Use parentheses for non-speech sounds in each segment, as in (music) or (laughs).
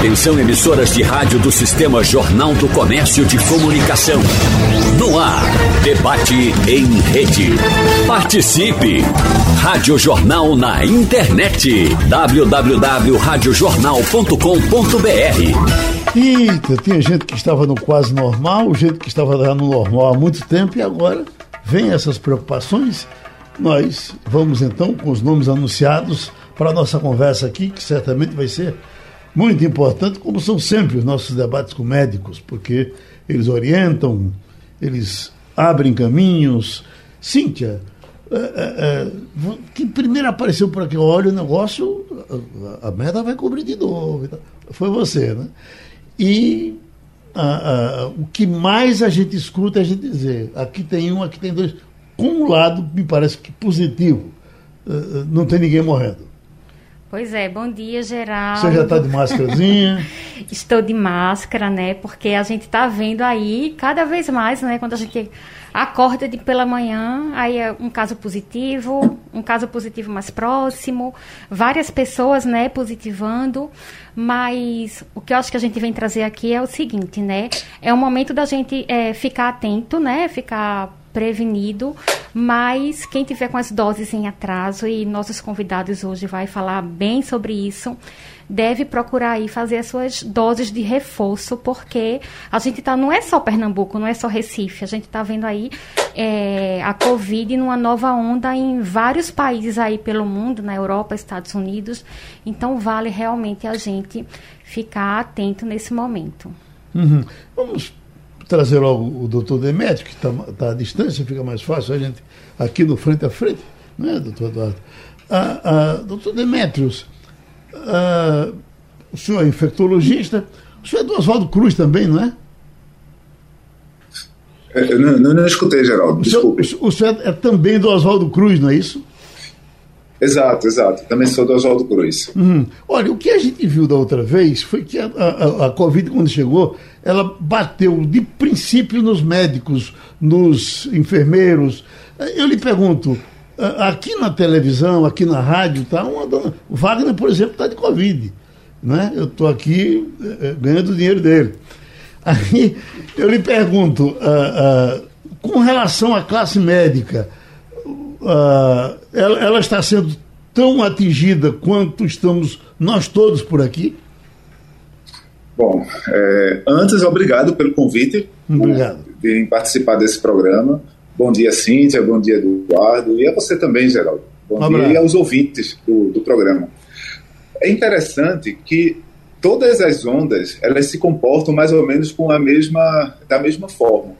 Atenção emissoras de rádio do Sistema Jornal do Comércio de Comunicação. No ar, debate em rede. Participe! Rádio Jornal na internet. www.radiojornal.com.br Eita, tinha gente que estava no quase normal, gente que estava no normal há muito tempo e agora vem essas preocupações. Nós vamos então com os nomes anunciados para a nossa conversa aqui, que certamente vai ser muito importante, como são sempre os nossos debates com médicos, porque eles orientam, eles abrem caminhos. Cíntia, é, é, é que primeiro apareceu por aqui, olha o negócio, a, a vai cobrir de novo. Foi você, né? E a, a, o que mais a gente escuta é a gente dizer, aqui tem um, aqui tem dois. Com um lado, me parece que positivo, é, é, não tem ninguém morrendo. Pois é, bom dia, Geraldo. Você já está de máscarazinha? (laughs) Estou de máscara, né? Porque a gente está vendo aí cada vez mais, né? Quando a gente acorda de pela manhã, aí é um caso positivo, um caso positivo mais próximo, várias pessoas, né, positivando. Mas o que eu acho que a gente vem trazer aqui é o seguinte, né? É o momento da gente é, ficar atento, né? Ficar prevenido, mas quem tiver com as doses em atraso e nossos convidados hoje vai falar bem sobre isso, deve procurar aí fazer as suas doses de reforço, porque a gente tá não é só Pernambuco, não é só Recife, a gente está vendo aí é, a Covid numa nova onda em vários países aí pelo mundo, na Europa, Estados Unidos, então vale realmente a gente ficar atento nesse momento. Uhum. Vamos trazer logo o doutor Demetrio, que está tá à distância, fica mais fácil a gente aqui no frente a frente, não é, doutor Eduardo? Ah, ah, doutor Demetrios, ah, o senhor é infectologista, o senhor é do Oswaldo Cruz também, não é? é eu não, não, não escutei, Geraldo, desculpe. O senhor, o senhor é também do Oswaldo Cruz, não é isso? Exato, exato. Também sou do Oswaldo Cruz. Uhum. Olha, o que a gente viu da outra vez foi que a, a, a, Covid, quando chegou, ela bateu de princípio nos médicos, nos enfermeiros. Eu lhe pergunto, aqui na televisão, aqui na rádio, tá uma dona. Wagner, por exemplo, está de Covid. Né? Eu estou aqui é, ganhando o dinheiro dele. Aí eu lhe pergunto, uh, uh, com relação à classe médica, uh, ela, ela, está sendo tão atingida quanto estamos nós todos por aqui? Bom, é, antes, obrigado pelo convite. Obrigado. Em participar desse programa. Bom dia, Cíntia. Bom dia, Eduardo. E a você também, Geraldo. Bom um dia aos ouvintes do, do programa. É interessante que todas as ondas elas se comportam mais ou menos com a mesma da mesma forma.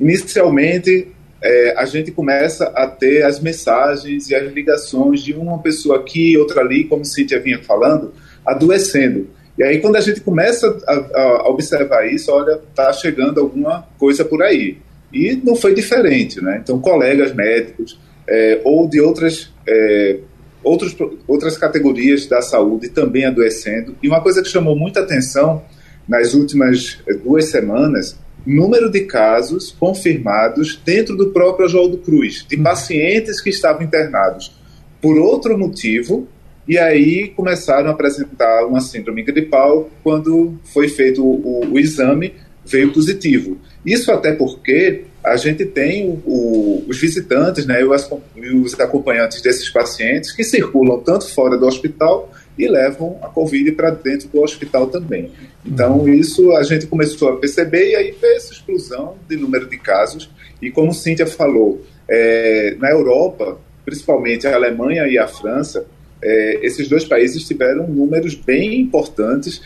Inicialmente é, a gente começa a ter as mensagens e as ligações de uma pessoa aqui, outra ali, como Cíntia vinha falando, adoecendo. E aí, quando a gente começa a, a observar isso, olha, está chegando alguma coisa por aí. E não foi diferente, né? Então, colegas médicos é, ou de outras, é, outros, outras categorias da saúde também adoecendo. E uma coisa que chamou muita atenção nas últimas duas semanas número de casos confirmados dentro do próprio Oswaldo Cruz, de hum. pacientes que estavam internados por outro motivo, e aí começaram a apresentar uma síndrome gripal quando foi feito o, o exame, veio positivo. Isso até porque a gente tem o, os visitantes né, e os acompanhantes desses pacientes que circulam tanto fora do hospital e levam a Covid para dentro do hospital também. Então, uhum. isso a gente começou a perceber e aí veio essa explosão de número de casos. E como Cíntia falou, é, na Europa, principalmente a Alemanha e a França, é, esses dois países tiveram números bem importantes.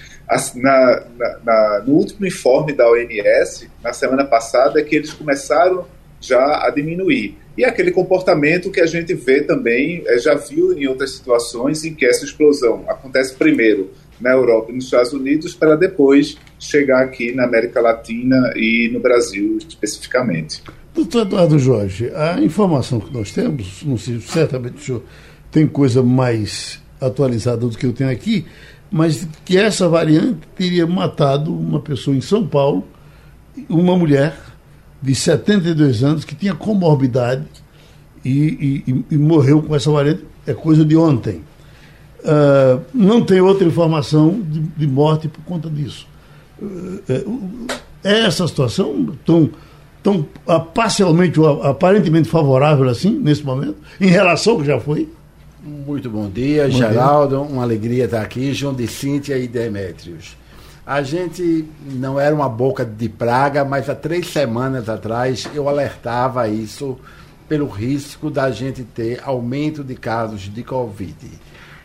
Na, na, na, no último informe da OMS, na semana passada, é que eles começaram já a diminuir. E aquele comportamento que a gente vê também, é, já viu em outras situações em que essa explosão acontece primeiro na Europa e nos Estados Unidos para depois chegar aqui na América Latina e no Brasil especificamente. Doutor Eduardo Jorge, a informação que nós temos, não sei, certamente o senhor tem coisa mais atualizada do que eu tenho aqui, mas que essa variante teria matado uma pessoa em São Paulo, uma mulher de 72 anos que tinha comorbidade e, e, e morreu com essa variante, é coisa de ontem. uh, não tem outra informação de, de, morte por conta disso. Uh, é essa situação tão, tão uh, parcialmente, aparentemente favorável assim, nesse momento, em relação ao que já foi? Muito bom dia, bom Geraldo. Dia. Uma alegria estar aqui, João de Cíntia e Demétrios. A gente não era uma boca de praga, mas há três semanas atrás eu alertava isso pelo risco da gente ter aumento de casos de Covid.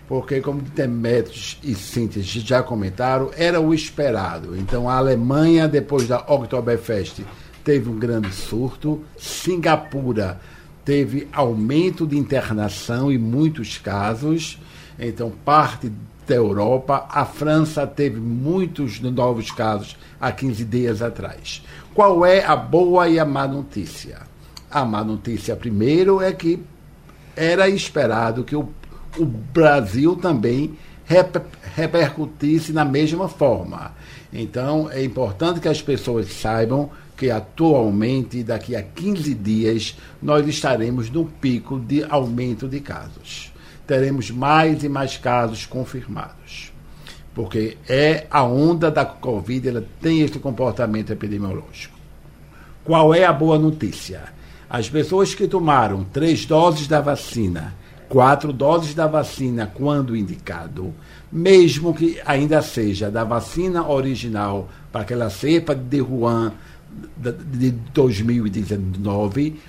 Porque, como Demetrios e Cíntia já comentaram, era o esperado. Então, a Alemanha, depois da Oktoberfest, teve um grande surto. Singapura teve aumento de internação e muitos casos. Então, parte da Europa. A França teve muitos novos casos há 15 dias atrás. Qual é a boa e a má notícia? A má notícia, primeiro, é que era esperado que o, o Brasil também reper, repercutisse na mesma forma. Então, é importante que as pessoas saibam que atualmente, daqui a 15 dias, nós estaremos no pico de aumento de casos teremos mais e mais casos confirmados. Porque é a onda da Covid, ela tem esse comportamento epidemiológico. Qual é a boa notícia? As pessoas que tomaram três doses da vacina, quatro doses da vacina quando indicado, mesmo que ainda seja da vacina original para aquela cepa de Wuhan de 2019,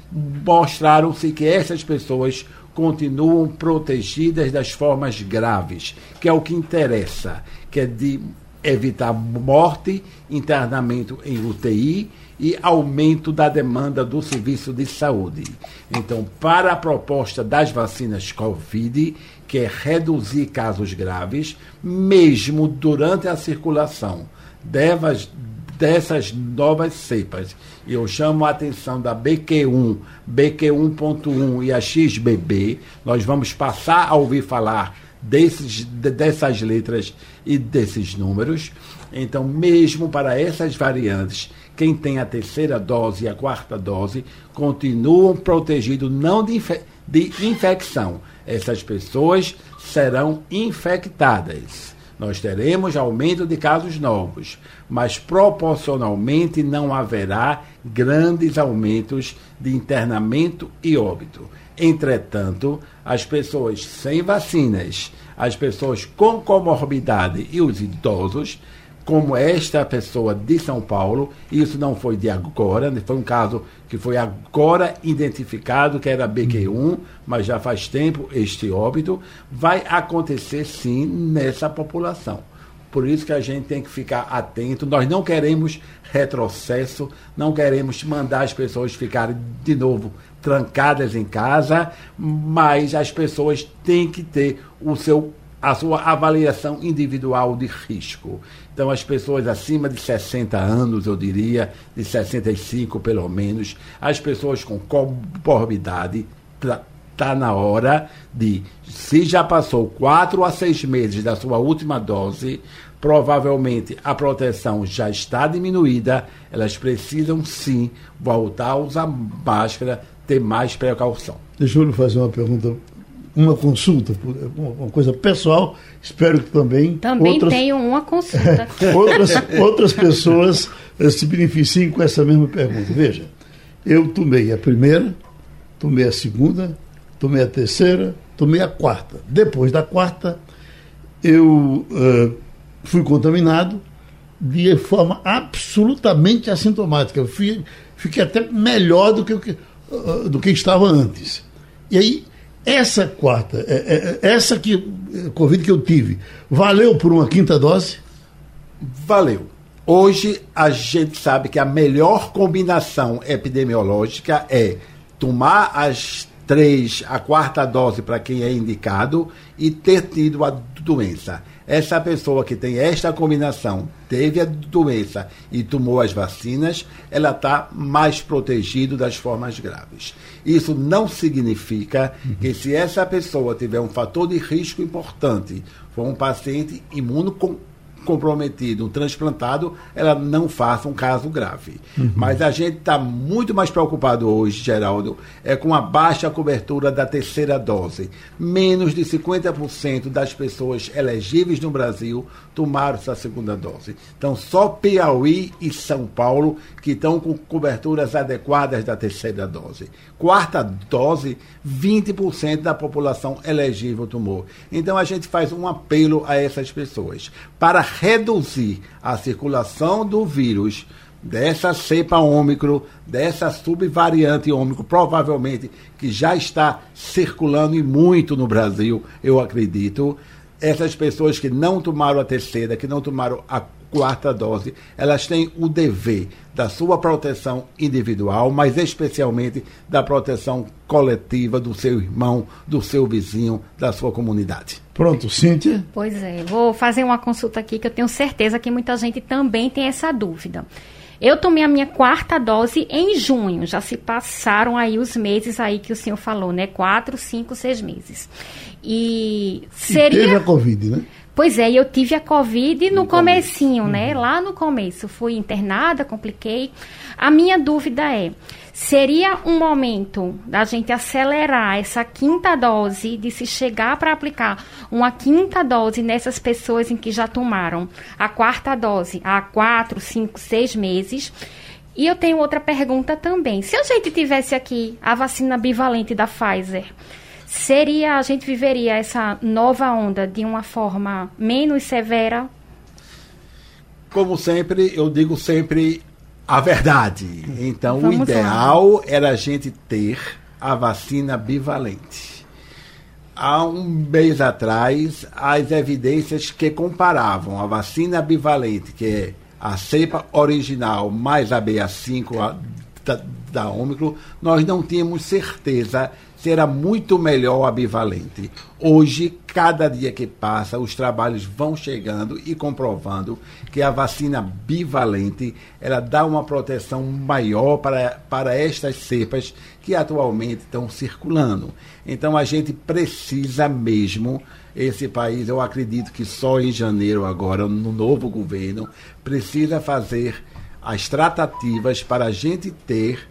mostraram-se que essas pessoas continuam protegidas das formas graves, que é o que interessa, que é de evitar morte, internamento em UTI e aumento da demanda do serviço de saúde. Então, para a proposta das vacinas Covid, que é reduzir casos graves, mesmo durante a circulação devas, dessas novas cepas. Eu chamo a atenção da BQ1, BQ1.1 e a XBB. Nós vamos passar a ouvir falar desses, dessas letras e desses números. Então, mesmo para essas variantes, quem tem a terceira dose e a quarta dose continuam protegidos não de, infe de infecção. Essas pessoas serão infectadas nós teremos aumento de casos novos, mas proporcionalmente não haverá grandes aumentos de internamento e óbito. Entretanto, as pessoas sem vacinas, as pessoas com comorbidade e os idosos como esta pessoa de São Paulo, isso não foi de agora, foi um caso que foi agora identificado, que era BQ1, mas já faz tempo este óbito, vai acontecer sim nessa população. Por isso que a gente tem que ficar atento. Nós não queremos retrocesso, não queremos mandar as pessoas ficarem de novo trancadas em casa, mas as pessoas têm que ter o seu a sua avaliação individual de risco. Então, as pessoas acima de 60 anos, eu diria, de 65 pelo menos, as pessoas com comorbidade, está tá na hora de, se já passou quatro a seis meses da sua última dose, provavelmente a proteção já está diminuída, elas precisam sim voltar a usar máscara, ter mais precaução. Deixa eu fazer uma pergunta uma consulta, uma coisa pessoal, espero que também. Também outras, tenho uma consulta. (laughs) outras, outras pessoas eh, se beneficiem com essa mesma pergunta. Veja, eu tomei a primeira, tomei a segunda, tomei a terceira, tomei a quarta. Depois da quarta, eu uh, fui contaminado de forma absolutamente assintomática. Eu fui, fiquei até melhor do que, uh, do que estava antes. E aí essa quarta, é, é, é, essa que, Covid que eu tive, valeu por uma quinta dose? Valeu. Hoje a gente sabe que a melhor combinação epidemiológica é tomar as três, a quarta dose para quem é indicado e ter tido a doença essa pessoa que tem esta combinação, teve a doença e tomou as vacinas, ela está mais protegida das formas graves. Isso não significa uhum. que se essa pessoa tiver um fator de risco importante, for um paciente comprometido, um transplantado, ela não faça um caso grave. Uhum. Mas a gente está muito mais preocupado hoje, Geraldo, é com a baixa cobertura da terceira dose. Menos de 50% das pessoas elegíveis no Brasil tomaram essa segunda dose. Então, só Piauí e São Paulo que estão com coberturas adequadas da terceira dose. Quarta dose, 20% da população elegível tomou. Então, a gente faz um apelo a essas pessoas para reduzir a circulação do vírus dessa cepa ômicro, dessa subvariante ômicro, provavelmente que já está circulando e muito no Brasil, eu acredito. Essas pessoas que não tomaram a terceira, que não tomaram a quarta dose, elas têm o dever da sua proteção individual, mas especialmente da proteção coletiva do seu irmão, do seu vizinho, da sua comunidade. Pronto, Cíntia? Pois é, vou fazer uma consulta aqui que eu tenho certeza que muita gente também tem essa dúvida. Eu tomei a minha quarta dose em junho, já se passaram aí os meses aí que o senhor falou, né? Quatro, cinco, seis meses. E seria... E teve a Covid, né? Pois é, eu tive a Covid no, no comecinho, começo. né? Uhum. Lá no começo. Fui internada, compliquei. A minha dúvida é, seria um momento da gente acelerar essa quinta dose, de se chegar para aplicar uma quinta dose nessas pessoas em que já tomaram a quarta dose há quatro, cinco, seis meses. E eu tenho outra pergunta também. Se a gente tivesse aqui a vacina bivalente da Pfizer, seria a gente viveria essa nova onda de uma forma menos severa? Como sempre, eu digo sempre a verdade. Então, Vamos o ideal lá. era a gente ter a vacina bivalente. Há um mês atrás, as evidências que comparavam a vacina bivalente, que é a cepa original mais a BA5 da, da Ômicron, nós não tínhamos certeza será muito melhor a bivalente. Hoje, cada dia que passa, os trabalhos vão chegando e comprovando que a vacina bivalente ela dá uma proteção maior para, para estas cepas que atualmente estão circulando. Então a gente precisa mesmo, esse país, eu acredito que só em janeiro agora, no novo governo, precisa fazer as tratativas para a gente ter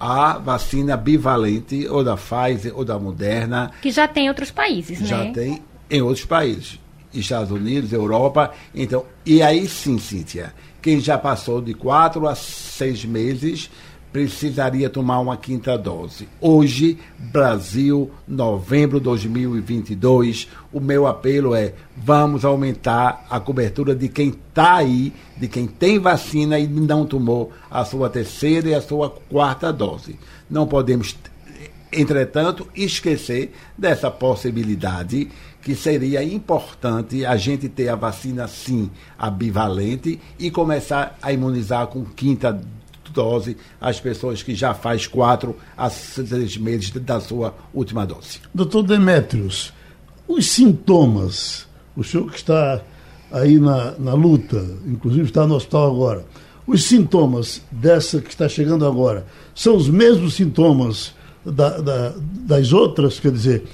a vacina bivalente, ou da Pfizer, ou da Moderna. Que já tem em outros países, já né? Já tem em outros países. Estados Unidos, Europa. Então, e aí sim, Cíntia, quem já passou de quatro a seis meses precisaria tomar uma quinta dose. Hoje, Brasil, novembro de 2022, o meu apelo é: vamos aumentar a cobertura de quem está aí, de quem tem vacina e não tomou a sua terceira e a sua quarta dose. Não podemos, entretanto, esquecer dessa possibilidade que seria importante a gente ter a vacina sim, a bivalente, e começar a imunizar com quinta dose dose às pessoas que já faz quatro a seis meses da sua última dose. Doutor Demetrios, os sintomas, o senhor que está aí na, na luta, inclusive está no hospital agora, os sintomas dessa que está chegando agora são os mesmos sintomas da, da, das outras? Quer dizer,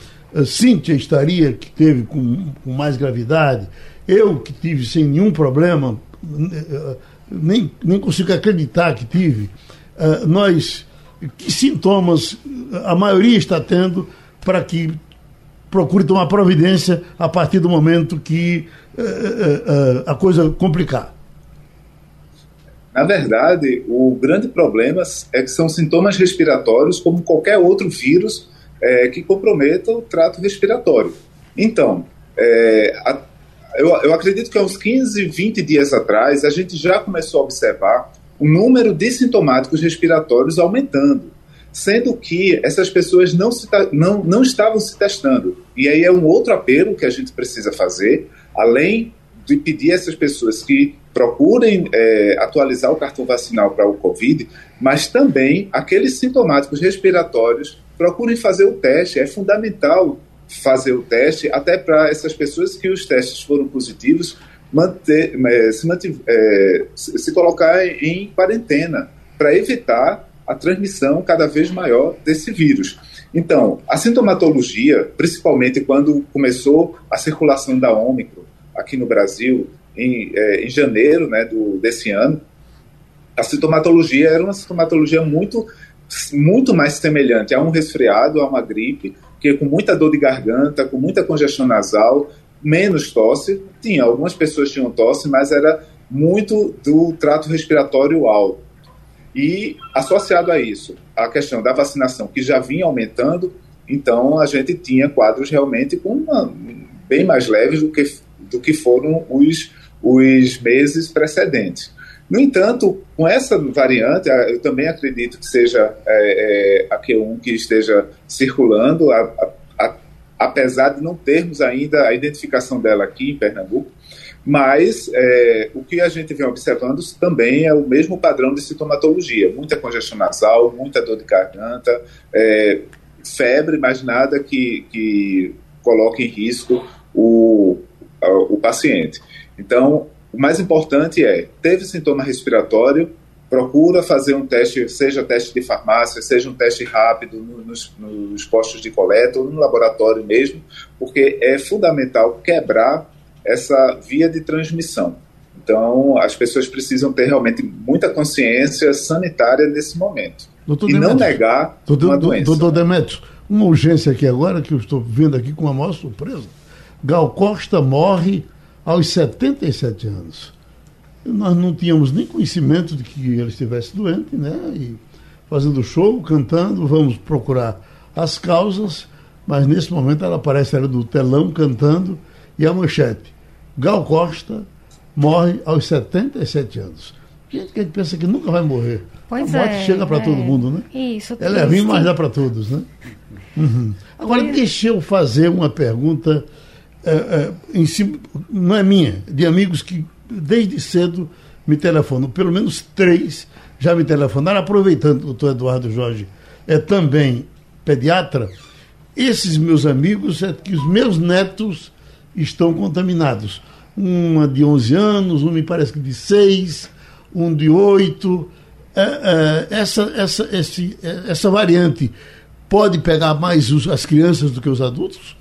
Cíntia estaria, que teve com, com mais gravidade, eu que tive sem nenhum problema, eh, nem, nem consigo acreditar que tive, uh, nós, que sintomas a maioria está tendo para que procure tomar providência a partir do momento que uh, uh, a coisa complicar? Na verdade, o grande problema é que são sintomas respiratórios, como qualquer outro vírus é, que comprometa o trato respiratório. Então, é, a, eu, eu acredito que há uns 15, 20 dias atrás, a gente já começou a observar o número de sintomáticos respiratórios aumentando, sendo que essas pessoas não, se, não, não estavam se testando. E aí é um outro apelo que a gente precisa fazer, além de pedir a essas pessoas que procurem é, atualizar o cartão vacinal para o Covid, mas também aqueles sintomáticos respiratórios procurem fazer o teste. É fundamental fazer o teste, até para essas pessoas que os testes foram positivos manter, é, se, manter, é, se colocar em quarentena para evitar a transmissão cada vez maior desse vírus. Então, a sintomatologia, principalmente quando começou a circulação da Ômicron aqui no Brasil, em, é, em janeiro né, do, desse ano, a sintomatologia era uma sintomatologia muito, muito mais semelhante a um resfriado, a uma gripe, que com muita dor de garganta, com muita congestão nasal, menos tosse. Tinha, algumas pessoas tinham tosse, mas era muito do trato respiratório alto. E associado a isso, a questão da vacinação, que já vinha aumentando, então a gente tinha quadros realmente com uma, bem mais leves do que, do que foram os, os meses precedentes. No entanto, com essa variante, eu também acredito que seja é, é, a Q1 que esteja circulando, a, a, a, apesar de não termos ainda a identificação dela aqui em Pernambuco, mas é, o que a gente vem observando também é o mesmo padrão de sintomatologia: muita congestão nasal, muita dor de garganta, é, febre, mas nada que, que coloque em risco o, o paciente. Então, o mais importante é, teve sintoma respiratório, procura fazer um teste, seja teste de farmácia, seja um teste rápido nos, nos postos de coleta ou no laboratório mesmo, porque é fundamental quebrar essa via de transmissão. Então, as pessoas precisam ter realmente muita consciência sanitária nesse momento. Doutor e Demetrio, não negar doutor, uma doença. Doutor Demetrio, uma urgência aqui agora, que eu estou vendo aqui com a maior surpresa. Gal Costa morre aos 77 anos. Nós não tínhamos nem conhecimento de que ele estivesse doente, né? E fazendo show, cantando, vamos procurar as causas, mas nesse momento ela aparece ali do telão cantando e a manchete. Gal Costa morre aos 77 anos. Gente que a gente pensa que nunca vai morrer. Pois a morte é, chega para é. todo mundo, né? Isso. Ela é ruim, mas dá para todos, né? Uhum. Agora, pois... deixa eu fazer uma pergunta é, é, cima, não é minha, de amigos que desde cedo me telefonam, pelo menos três já me telefonaram, aproveitando o doutor Eduardo Jorge é também pediatra, esses meus amigos é que os meus netos estão contaminados. Uma de 11 anos, um me parece que de 6, um de 8. É, é, essa, essa, esse, é, essa variante pode pegar mais os, as crianças do que os adultos?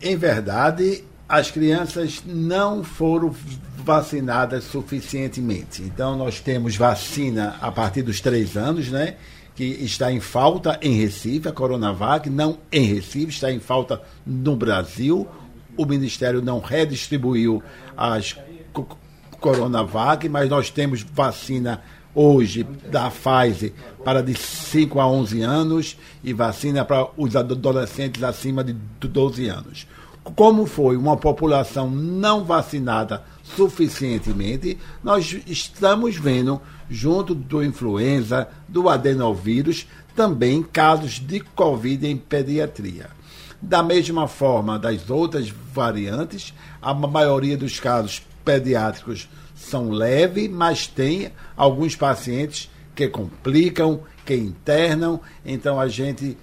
Em verdade, as crianças não foram vacinadas suficientemente. Então, nós temos vacina a partir dos três anos, né? Que está em falta em Recife, a Coronavac, não em Recife, está em falta no Brasil. O Ministério não redistribuiu as Coronavac, mas nós temos vacina hoje da Pfizer para de 5 a 11 anos e vacina para os adolescentes acima de 12 anos. Como foi uma população não vacinada suficientemente, nós estamos vendo, junto do influenza, do adenovírus, também casos de Covid em pediatria. Da mesma forma das outras variantes, a maioria dos casos pediátricos são leves, mas tem alguns pacientes que complicam, que internam. Então a gente,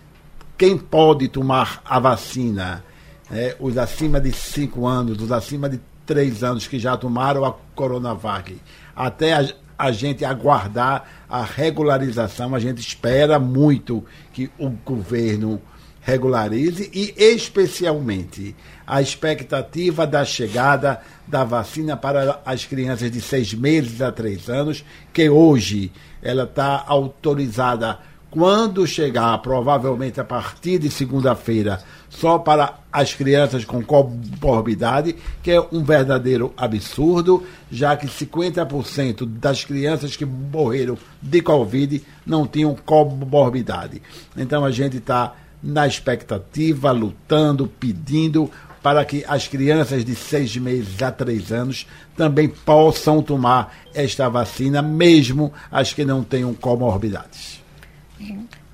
quem pode tomar a vacina, é, os acima de 5 anos, os acima de 3 anos que já tomaram a Coronavac, até a, a gente aguardar a regularização, a gente espera muito que o governo regularize e especialmente a expectativa da chegada da vacina para as crianças de seis meses a três anos, que hoje ela está autorizada quando chegar, provavelmente a partir de segunda-feira, só para as crianças com comorbidade, que é um verdadeiro absurdo, já que 50% das crianças que morreram de Covid não tinham comorbidade. Então a gente está na expectativa, lutando, pedindo para que as crianças de seis meses a três anos também possam tomar esta vacina, mesmo as que não tenham comorbidades.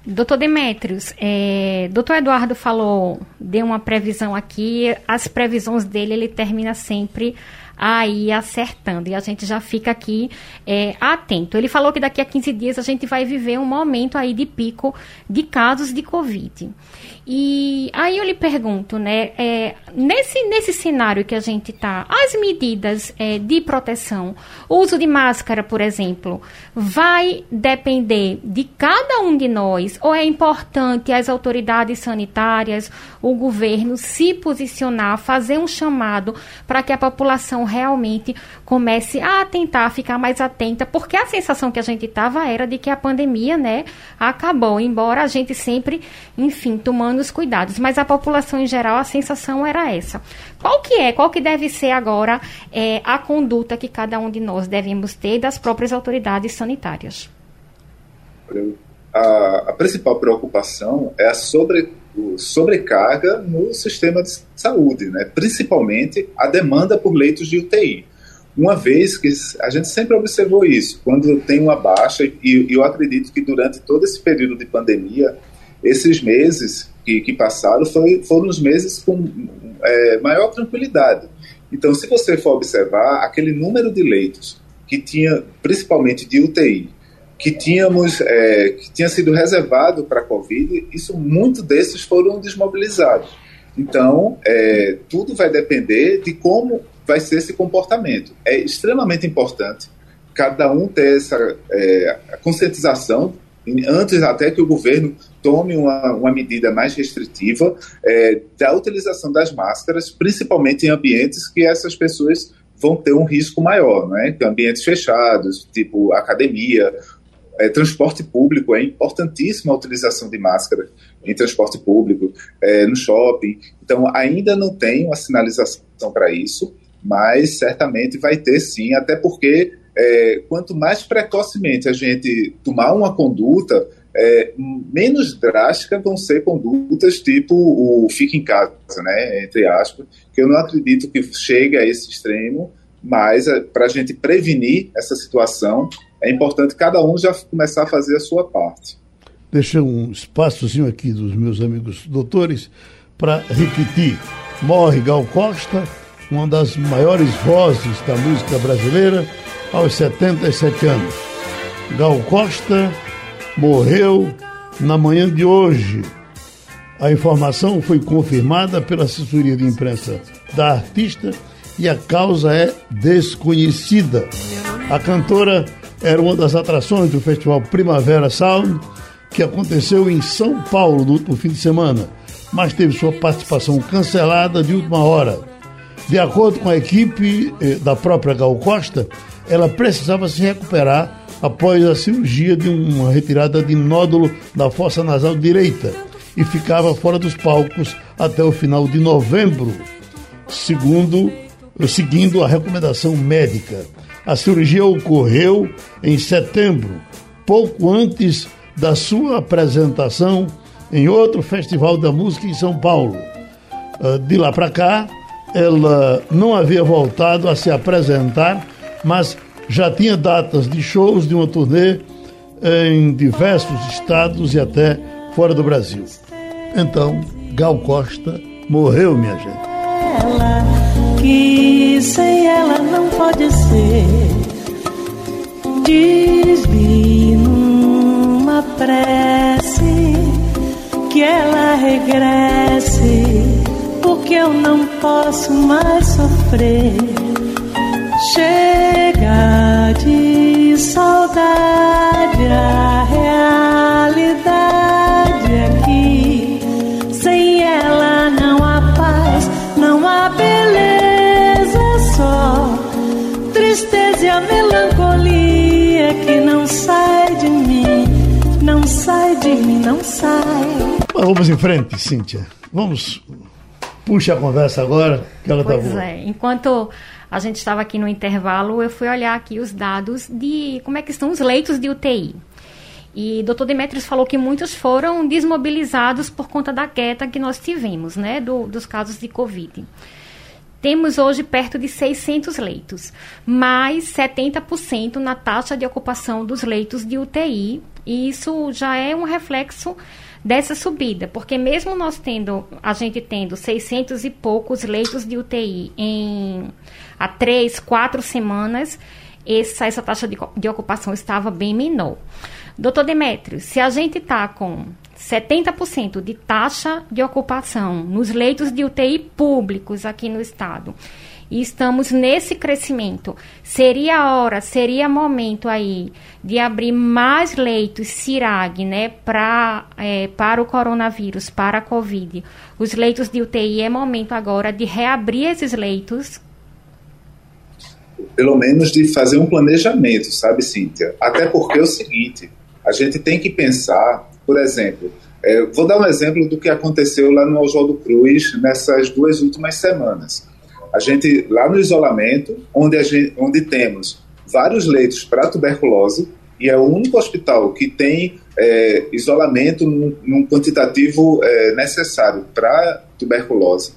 Doutor Demetrios, é, doutor Eduardo falou, deu uma previsão aqui, as previsões dele, ele termina sempre aí acertando. E a gente já fica aqui é, atento. Ele falou que daqui a 15 dias a gente vai viver um momento aí de pico de casos de Covid. E aí eu lhe pergunto, né, é, nesse, nesse cenário que a gente está, as medidas é, de proteção, o uso de máscara, por exemplo, vai depender de cada um de nós? Ou é importante as autoridades sanitárias, o governo se posicionar, fazer um chamado para que a população realmente comece a tentar ficar mais atenta, porque a sensação que a gente estava era de que a pandemia, né, acabou, embora a gente sempre, enfim, tomando os cuidados, mas a população em geral a sensação era essa. Qual que é, qual que deve ser agora é, a conduta que cada um de nós devemos ter das próprias autoridades sanitárias? A, a principal preocupação é a sobre, sobrecarga no sistema de saúde, né? principalmente a demanda por leitos de UTI. Uma vez que a gente sempre observou isso, quando tem uma baixa, e eu acredito que durante todo esse período de pandemia, esses meses que, que passaram foi, foram os meses com é, maior tranquilidade. Então, se você for observar, aquele número de leitos que tinha, principalmente de UTI, que tínhamos, é, que tinha sido reservado para a Covid, isso, muitos desses foram desmobilizados. Então, é, tudo vai depender de como vai ser esse comportamento. É extremamente importante cada um ter essa é, conscientização antes até que o governo tome uma, uma medida mais restritiva é, da utilização das máscaras, principalmente em ambientes que essas pessoas vão ter um risco maior, né? ambientes fechados, tipo academia, é, transporte público, é importantíssima a utilização de máscara em transporte público, é, no shopping. Então, ainda não tem uma sinalização para isso, mas certamente vai ter sim, até porque é, quanto mais precocemente a gente tomar uma conduta, é, menos drásticas vão ser condutas tipo o fica em casa, né, entre aspas, que eu não acredito que chegue a esse extremo, mas é, para a gente prevenir essa situação, é importante cada um já começar a fazer a sua parte. Deixa um espaçozinho aqui dos meus amigos doutores para repetir. Morre Gal Costa, uma das maiores vozes da música brasileira, aos 77 anos. Gal Costa morreu na manhã de hoje. A informação foi confirmada pela assessoria de imprensa da artista e a causa é desconhecida. A cantora era uma das atrações do festival Primavera Sound, que aconteceu em São Paulo no último fim de semana, mas teve sua participação cancelada de última hora. De acordo com a equipe eh, da própria Gal Costa, ela precisava se recuperar após a cirurgia de uma retirada de nódulo da fossa nasal direita e ficava fora dos palcos até o final de novembro, segundo seguindo a recomendação médica. A cirurgia ocorreu em setembro, pouco antes da sua apresentação em outro festival da música em São Paulo. Ah, de lá para cá, ela não havia voltado a se apresentar mas já tinha datas de shows de uma turnê em diversos estados e até fora do Brasil. Então, Gal Costa morreu, minha gente. Ela, que sem ela não pode ser. Diz-me numa prece que ela regresse, porque eu não posso mais sofrer Chega de saudade, a realidade aqui. Sem ela não há paz, não há beleza só. Tristeza e a melancolia que não sai de mim, não sai de mim, não sai. Vamos em frente, Cíntia. Vamos. Puxa a conversa agora, que ela tá pois tá boa. É. Enquanto a gente estava aqui no intervalo, eu fui olhar aqui os dados de como é que estão os leitos de UTI. E o doutor Demetrios falou que muitos foram desmobilizados por conta da queda que nós tivemos, né, do, dos casos de Covid. Temos hoje perto de 600 leitos, mais 70% na taxa de ocupação dos leitos de UTI, e isso já é um reflexo dessa subida, porque mesmo nós tendo, a gente tendo 600 e poucos leitos de UTI em há três, quatro semanas, essa, essa taxa de, de ocupação estava bem menor. Doutor Demétrio, se a gente está com 70% de taxa de ocupação nos leitos de UTI públicos aqui no estado, e estamos nesse crescimento. Seria hora, seria momento aí de abrir mais leitos CIRAG, né, pra, é, para o coronavírus, para a Covid. Os leitos de UTI é momento agora de reabrir esses leitos. Pelo menos de fazer um planejamento, sabe, Cíntia? Até porque é o seguinte, a gente tem que pensar, por exemplo, é, vou dar um exemplo do que aconteceu lá no Oswaldo Cruz nessas duas últimas semanas. A gente, lá no isolamento, onde, gente, onde temos vários leitos para tuberculose, e é o único hospital que tem é, isolamento num, num quantitativo é, necessário para tuberculose.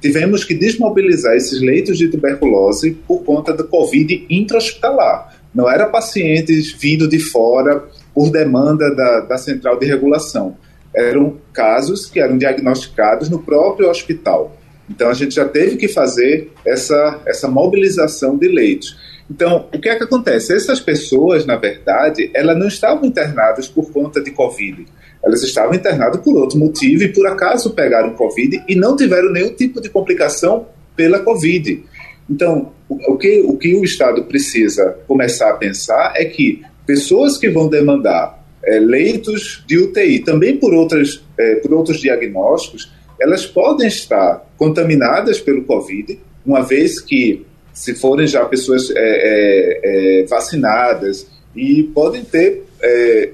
Tivemos que desmobilizar esses leitos de tuberculose por conta do Covid intra-hospitalar. Não era pacientes vindo de fora por demanda da, da central de regulação eram casos que eram diagnosticados no próprio hospital. Então a gente já teve que fazer essa, essa mobilização de leitos. Então, o que é que acontece? Essas pessoas, na verdade, elas não estavam internadas por conta de Covid. Elas estavam internadas por outro motivo e por acaso pegaram Covid e não tiveram nenhum tipo de complicação pela Covid. Então, o que, o que o Estado precisa começar a pensar é que pessoas que vão demandar é, leitos de UTI, também por, outras, é, por outros diagnósticos, elas podem estar contaminadas pelo Covid, uma vez que, se forem já pessoas é, é, é vacinadas, e podem ter é,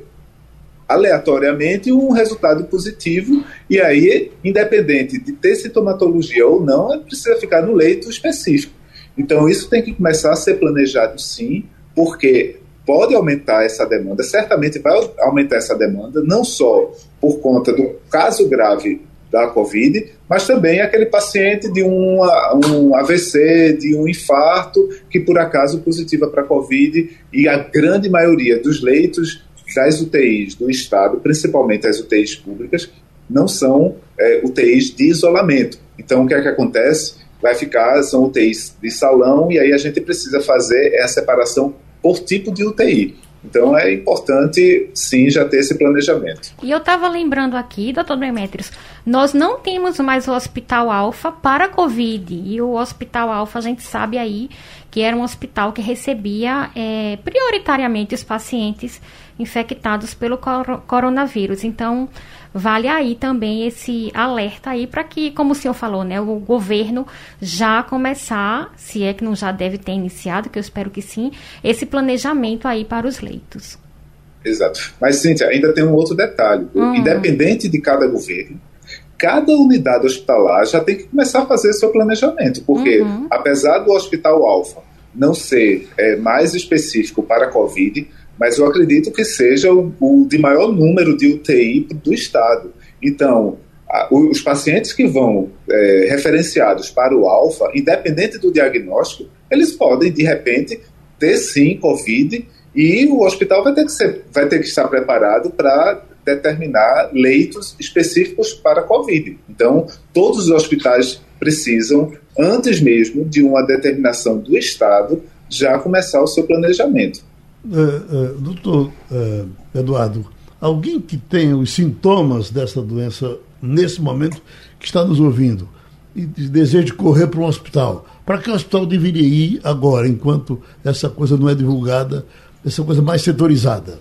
aleatoriamente um resultado positivo, e aí, independente de ter sintomatologia ou não, é precisa ficar no leito específico. Então, isso tem que começar a ser planejado sim, porque pode aumentar essa demanda, certamente vai aumentar essa demanda, não só por conta do caso grave da Covid, mas também aquele paciente de um, AVC, de um infarto, que por acaso positiva para a Covid, e a grande maioria dos leitos das UTIs do Estado, principalmente as UTIs públicas, não são é, UTIs de isolamento. Então, o que é que acontece? Vai ficar, são UTIs de salão, e aí a gente precisa fazer essa separação por tipo de UTI. Então é importante, sim, já ter esse planejamento. E eu estava lembrando aqui, doutor Demetrios, nós não temos mais o Hospital Alfa para Covid. E o Hospital Alfa, a gente sabe aí que era um hospital que recebia é, prioritariamente os pacientes infectados pelo cor coronavírus. Então, vale aí também esse alerta aí para que, como o senhor falou, né, o governo já começar, se é que não já deve ter iniciado, que eu espero que sim, esse planejamento aí para os leitos. Exato. Mas, Cíntia, ainda tem um outro detalhe. Hum. Independente de cada governo, cada unidade hospitalar já tem que começar a fazer seu planejamento, porque uhum. apesar do Hospital Alfa não ser é, mais específico para a Covid, mas eu acredito que seja o, o de maior número de UTI do estado. Então, a, os pacientes que vão é, referenciados para o alfa, independente do diagnóstico, eles podem, de repente, ter sim Covid e o hospital vai ter que, ser, vai ter que estar preparado para determinar leitos específicos para Covid. Então, todos os hospitais precisam, antes mesmo de uma determinação do Estado, já começar o seu planejamento. Uh, uh, doutor uh, Eduardo, alguém que tenha os sintomas dessa doença nesse momento, que está nos ouvindo, e deseja correr para um hospital, para que hospital deveria ir agora, enquanto essa coisa não é divulgada, essa coisa mais setorizada?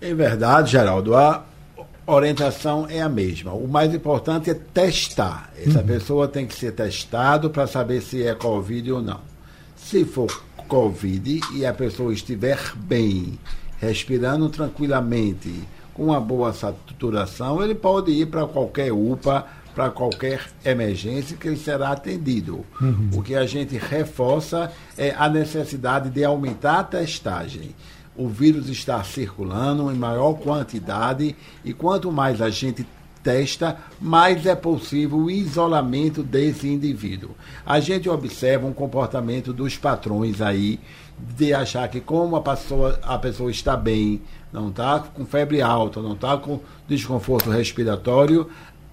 Em verdade, Geraldo, a orientação é a mesma. O mais importante é testar. Essa uhum. pessoa tem que ser testado para saber se é Covid ou não. Se for Covid e a pessoa estiver bem, respirando tranquilamente, com uma boa saturação, ele pode ir para qualquer UPA, para qualquer emergência que ele será atendido. Uhum. O que a gente reforça é a necessidade de aumentar a testagem. O vírus está circulando em maior quantidade e quanto mais a gente testa, mais é possível o isolamento desse indivíduo. A gente observa um comportamento dos patrões aí de achar que como a pessoa, a pessoa está bem, não está com febre alta, não está com desconforto respiratório,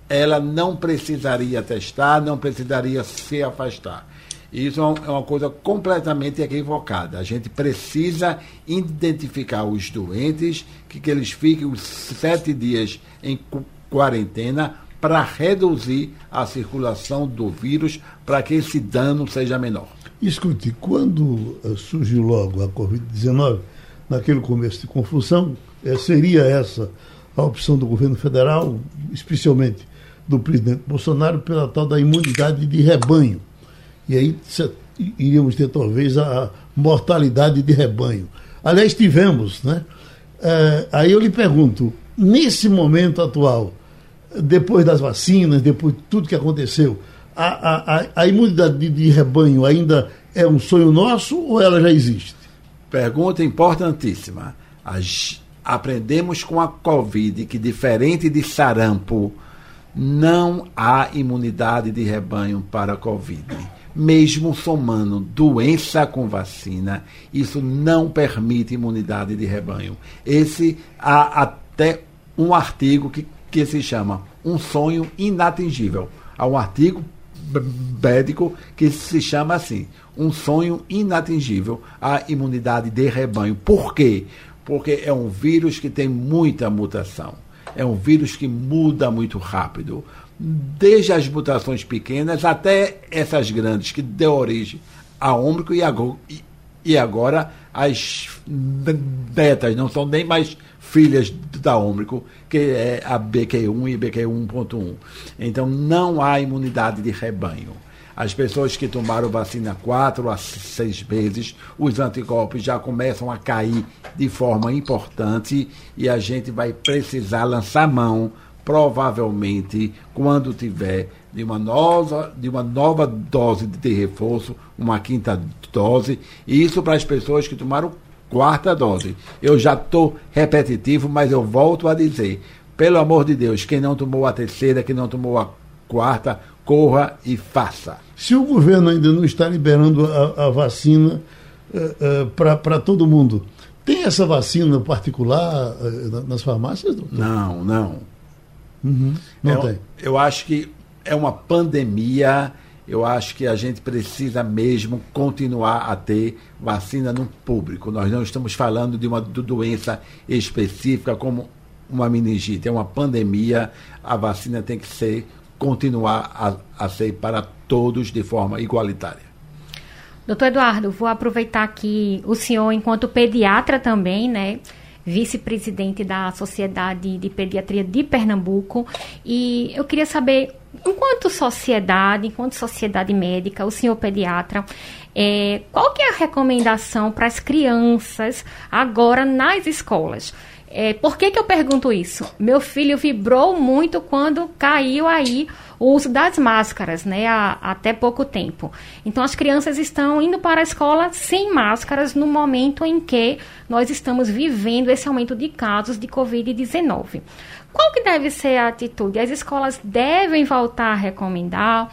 ela não precisaria testar, não precisaria se afastar. Isso é uma coisa completamente equivocada. A gente precisa identificar os doentes, que, que eles fiquem os sete dias em quarentena para reduzir a circulação do vírus, para que esse dano seja menor. Escute, quando eh, surgiu logo a Covid-19, naquele começo de confusão, eh, seria essa a opção do governo federal, especialmente do presidente Bolsonaro, pela tal da imunidade de rebanho. E aí iríamos ter talvez a mortalidade de rebanho. Aliás, tivemos, né? É, aí eu lhe pergunto, nesse momento atual, depois das vacinas, depois de tudo que aconteceu, a, a, a imunidade de, de rebanho ainda é um sonho nosso ou ela já existe? Pergunta importantíssima. As, aprendemos com a Covid que, diferente de sarampo, não há imunidade de rebanho para a Covid. Mesmo somando doença com vacina, isso não permite imunidade de rebanho. Esse há até um artigo que, que se chama Um Sonho Inatingível. Há um artigo médico que se chama assim: Um sonho inatingível à imunidade de rebanho. Por quê? Porque é um vírus que tem muita mutação. É um vírus que muda muito rápido. Desde as mutações pequenas até essas grandes, que deu origem a ômbrico e e agora as betas não são nem mais filhas da ômbrico, que é a BQ1 e BQ1.1. Então não há imunidade de rebanho. As pessoas que tomaram vacina quatro a seis meses, os anticorpos já começam a cair de forma importante e a gente vai precisar lançar mão, provavelmente, quando tiver de uma nova, de uma nova dose de reforço, uma quinta dose, e isso para as pessoas que tomaram quarta dose. Eu já estou repetitivo, mas eu volto a dizer: pelo amor de Deus, quem não tomou a terceira, quem não tomou a quarta, corra e faça. Se o governo ainda não está liberando a, a vacina uh, uh, para todo mundo, tem essa vacina particular uh, nas farmácias? Doutor? Não, não. Uhum, não eu, tem. Eu acho que é uma pandemia eu acho que a gente precisa mesmo continuar a ter vacina no público. Nós não estamos falando de uma doença específica como uma meningite, é uma pandemia. A vacina tem que ser continuar a, a ser para todos de forma igualitária. Doutor Eduardo, vou aproveitar que o senhor, enquanto pediatra também, né, vice-presidente da Sociedade de Pediatria de Pernambuco, e eu queria saber enquanto sociedade, enquanto sociedade médica, o senhor pediatra, é, qual que é a recomendação para as crianças agora nas escolas? É, por que, que eu pergunto isso? Meu filho vibrou muito quando caiu aí o uso das máscaras, né, há, até pouco tempo. Então, as crianças estão indo para a escola sem máscaras no momento em que nós estamos vivendo esse aumento de casos de Covid-19. Qual que deve ser a atitude? As escolas devem voltar a recomendar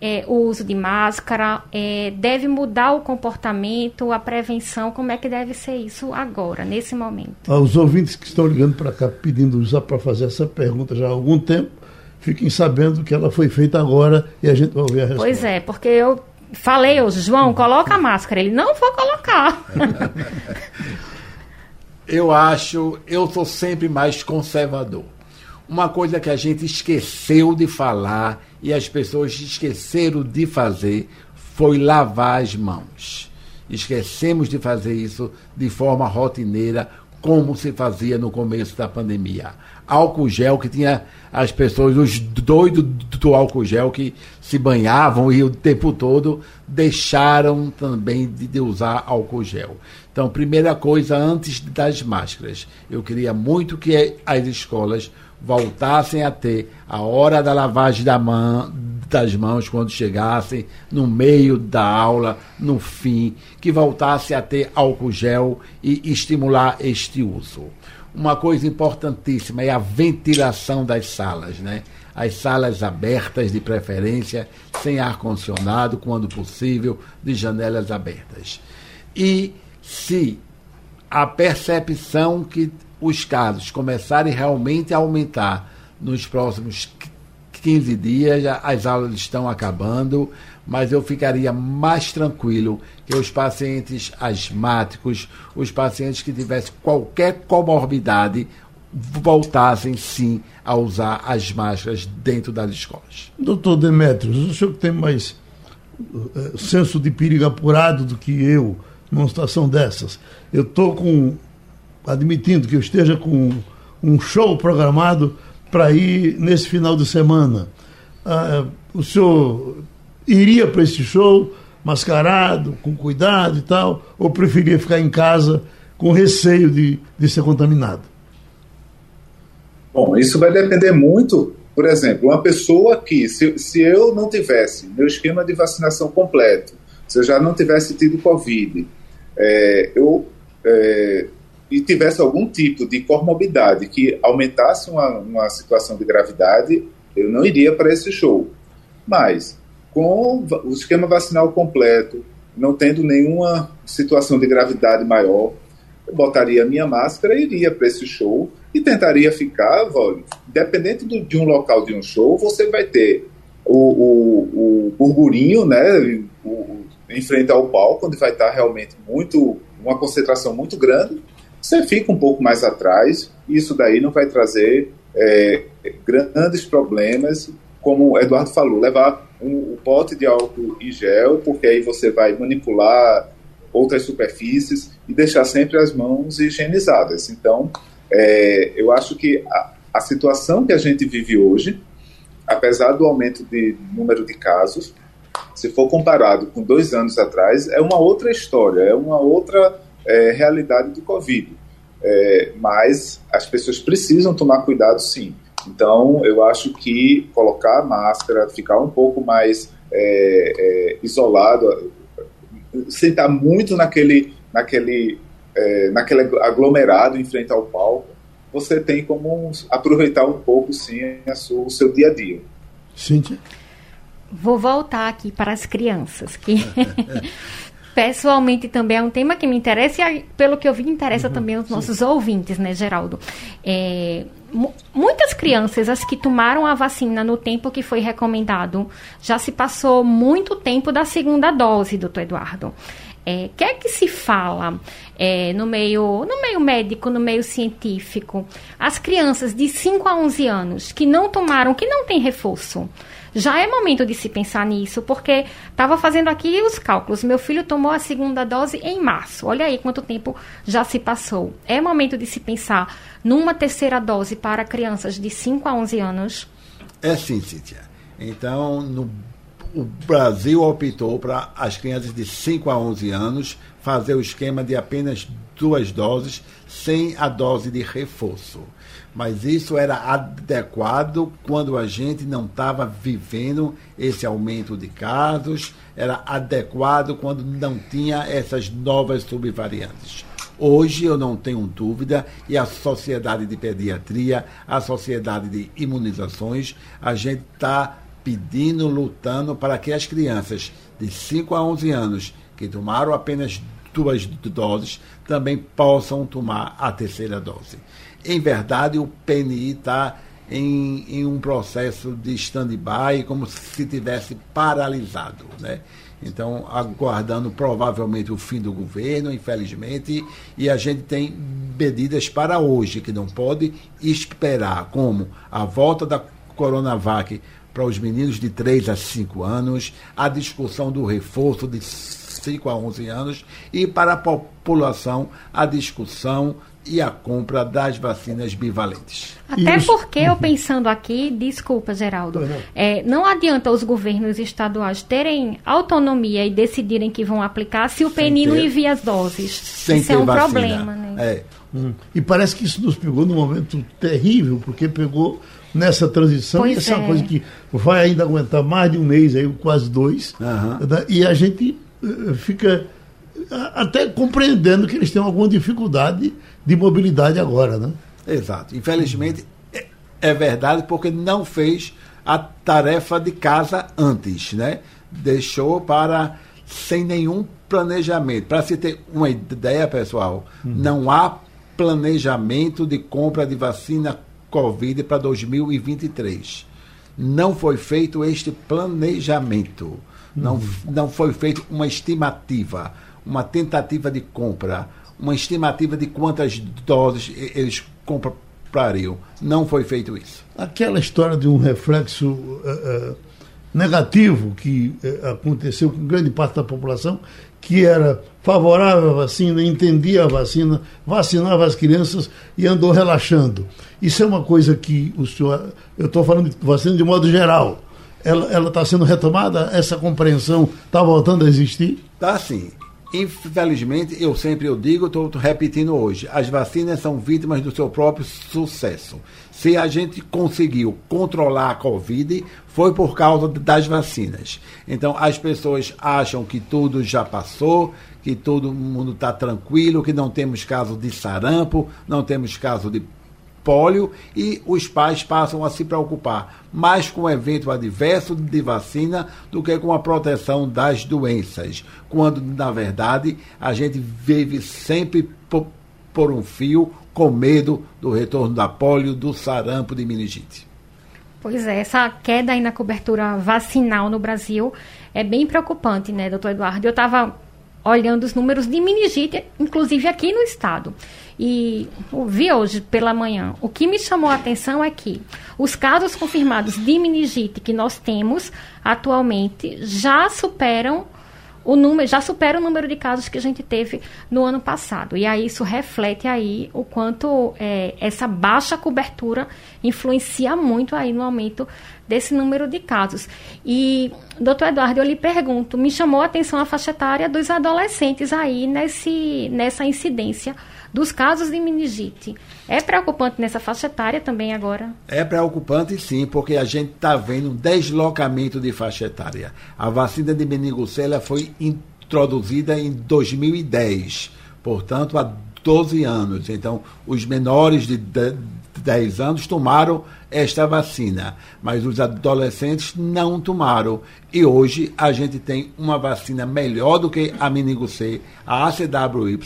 é, o uso de máscara, é, deve mudar o comportamento, a prevenção, como é que deve ser isso agora, nesse momento? Ah, os ouvintes que estão ligando para cá pedindo já para fazer essa pergunta já há algum tempo, fiquem sabendo que ela foi feita agora e a gente vai ouvir a resposta. Pois é, porque eu falei hoje, João, coloca a máscara. Ele não foi colocar. (laughs) eu acho, eu sou sempre mais conservador. Uma coisa que a gente esqueceu de falar e as pessoas esqueceram de fazer foi lavar as mãos. Esquecemos de fazer isso de forma rotineira, como se fazia no começo da pandemia. Álcool gel, que tinha as pessoas, os doidos do álcool gel que se banhavam e o tempo todo deixaram também de usar álcool gel. Então, primeira coisa, antes das máscaras, eu queria muito que as escolas voltassem a ter a hora da lavagem da mão, das mãos quando chegassem, no meio da aula, no fim, que voltasse a ter álcool gel e estimular este uso. Uma coisa importantíssima é a ventilação das salas, né? As salas abertas, de preferência, sem ar-condicionado, quando possível, de janelas abertas. E se a percepção que os casos começarem realmente a aumentar nos próximos 15 dias, as aulas estão acabando, mas eu ficaria mais tranquilo que os pacientes asmáticos, os pacientes que tivessem qualquer comorbidade, voltassem sim a usar as máscaras dentro das escolas. Doutor Demetrios, o senhor que tem mais uh, senso de perigo apurado do que eu numa situação dessas, eu estou com, admitindo que eu esteja com um show programado para ir nesse final de semana. Uh, o senhor iria para esse show mascarado, com cuidado e tal, ou preferia ficar em casa com receio de, de ser contaminado? Bom, isso vai depender muito, por exemplo, uma pessoa que, se, se eu não tivesse meu esquema de vacinação completo, se eu já não tivesse tido Covid, é, eu é, e tivesse algum tipo de comorbidade que aumentasse uma, uma situação de gravidade, eu não iria para esse show. Mas, com o esquema vacinal completo, não tendo nenhuma situação de gravidade maior, eu botaria a minha máscara iria para esse show e tentaria ficar, olha, dependendo do, de um local de um show, você vai ter o, o, o burburinho, né, o, em frente ao palco, onde vai estar realmente muito, uma concentração muito grande, você fica um pouco mais atrás, isso daí não vai trazer é, grandes problemas, como o Eduardo falou, levar um, um pote de álcool e gel, porque aí você vai manipular outras superfícies e deixar sempre as mãos higienizadas. Então, é, eu acho que a, a situação que a gente vive hoje, apesar do aumento de número de casos, se for comparado com dois anos atrás, é uma outra história, é uma outra é, realidade do Covid. É, mas as pessoas precisam tomar cuidado sim. Então, eu acho que colocar a máscara, ficar um pouco mais é, é isolado, sem estar muito naquele, naquele, é, naquele aglomerado em frente ao palco, você tem como aproveitar um pouco, sim, sua, o seu dia a dia. Cíntia? Vou voltar aqui para as crianças, que (laughs) pessoalmente também é um tema que me interessa e, pelo que eu vi, interessa uhum, também os nossos sim. ouvintes, né, Geraldo? É, muitas crianças, as que tomaram a vacina no tempo que foi recomendado, já se passou muito tempo da segunda dose, doutor Eduardo. É, que é que se fala é, no, meio, no meio médico, no meio científico? As crianças de 5 a 11 anos que não tomaram, que não tem reforço, já é momento de se pensar nisso, porque estava fazendo aqui os cálculos. Meu filho tomou a segunda dose em março. Olha aí quanto tempo já se passou. É momento de se pensar numa terceira dose para crianças de 5 a 11 anos? É sim, Cíntia. Então, no, o Brasil optou para as crianças de 5 a 11 anos fazer o esquema de apenas duas doses, sem a dose de reforço mas isso era adequado quando a gente não estava vivendo esse aumento de casos, era adequado quando não tinha essas novas subvariantes. Hoje eu não tenho dúvida, e a Sociedade de Pediatria, a Sociedade de Imunizações, a gente está pedindo, lutando para que as crianças de 5 a 11 anos que tomaram apenas duas doses também possam tomar a terceira dose em verdade, o PNI está em, em, um processo de stand-by, como se tivesse paralisado. Né? Então, aguardando provavelmente o fim do governo, infelizmente, e a gente tem medidas para hoje, que não pode esperar, como a volta da Coronavac para os meninos de 3 a 5 anos, a discussão do reforço de 5 a 11 anos, e para a população, a discussão e a compra das vacinas bivalentes. Até Isso. porque eu pensando aqui, desculpa, Geraldo, é, não adianta os governos estaduais terem autonomia e decidirem que vão aplicar se o PNI não envia as doses. Sem isso é um vacina. problema, né? É. Hum. E parece que isso nos pegou num momento terrível, porque pegou nessa transição pois e essa é. coisa que vai ainda aguentar mais de um mês, aí quase dois, uhum. e a gente uh, fica até compreendendo que eles têm alguma dificuldade de mobilidade agora, né? Exato. Infelizmente, é, é verdade porque não fez a tarefa de casa antes, né? Deixou para sem nenhum planejamento. Para se ter uma ideia, pessoal, uhum. não há planejamento de compra de vacina Covid para 2023. Não foi feito este planejamento. Uhum. Não, não foi feito uma estimativa, uma tentativa de compra uma estimativa de quantas doses eles compram pariu. Não foi feito isso. Aquela história de um reflexo uh, uh, negativo que uh, aconteceu com grande parte da população, que era favorável à vacina, entendia a vacina, vacinava as crianças e andou relaxando. Isso é uma coisa que o senhor. Eu estou falando de vacina de modo geral. Ela está sendo retomada? Essa compreensão está voltando a existir? Está sim. Infelizmente, eu sempre eu digo, estou repetindo hoje, as vacinas são vítimas do seu próprio sucesso. Se a gente conseguiu controlar a Covid, foi por causa das vacinas. Então, as pessoas acham que tudo já passou, que todo mundo está tranquilo, que não temos caso de sarampo, não temos caso de pólio e os pais passam a se preocupar mais com o evento adverso de vacina do que com a proteção das doenças, quando na verdade a gente vive sempre por, um fio com medo do retorno da pólio, do sarampo, de meningite. Pois é, essa queda aí na cobertura vacinal no Brasil é bem preocupante, né, doutor Eduardo? Eu estava olhando os números de meningite, inclusive aqui no estado. E vi hoje pela manhã. O que me chamou a atenção é que os casos confirmados de meningite que nós temos atualmente já superam o número, já supera o número de casos que a gente teve no ano passado. E aí isso reflete aí o quanto é, essa baixa cobertura influencia muito aí no aumento desse número de casos. E, doutor Eduardo, eu lhe pergunto, me chamou a atenção a faixa etária dos adolescentes aí nesse, nessa incidência dos casos de meningite. É preocupante nessa faixa etária também agora? É preocupante sim, porque a gente está vendo um deslocamento de faixa etária. A vacina de meningocela foi introduzida em 2010, portanto há 12 anos. Então, os menores de 10 anos tomaram esta vacina, mas os adolescentes não tomaram. E hoje a gente tem uma vacina melhor do que a Meningo C, a ACWY,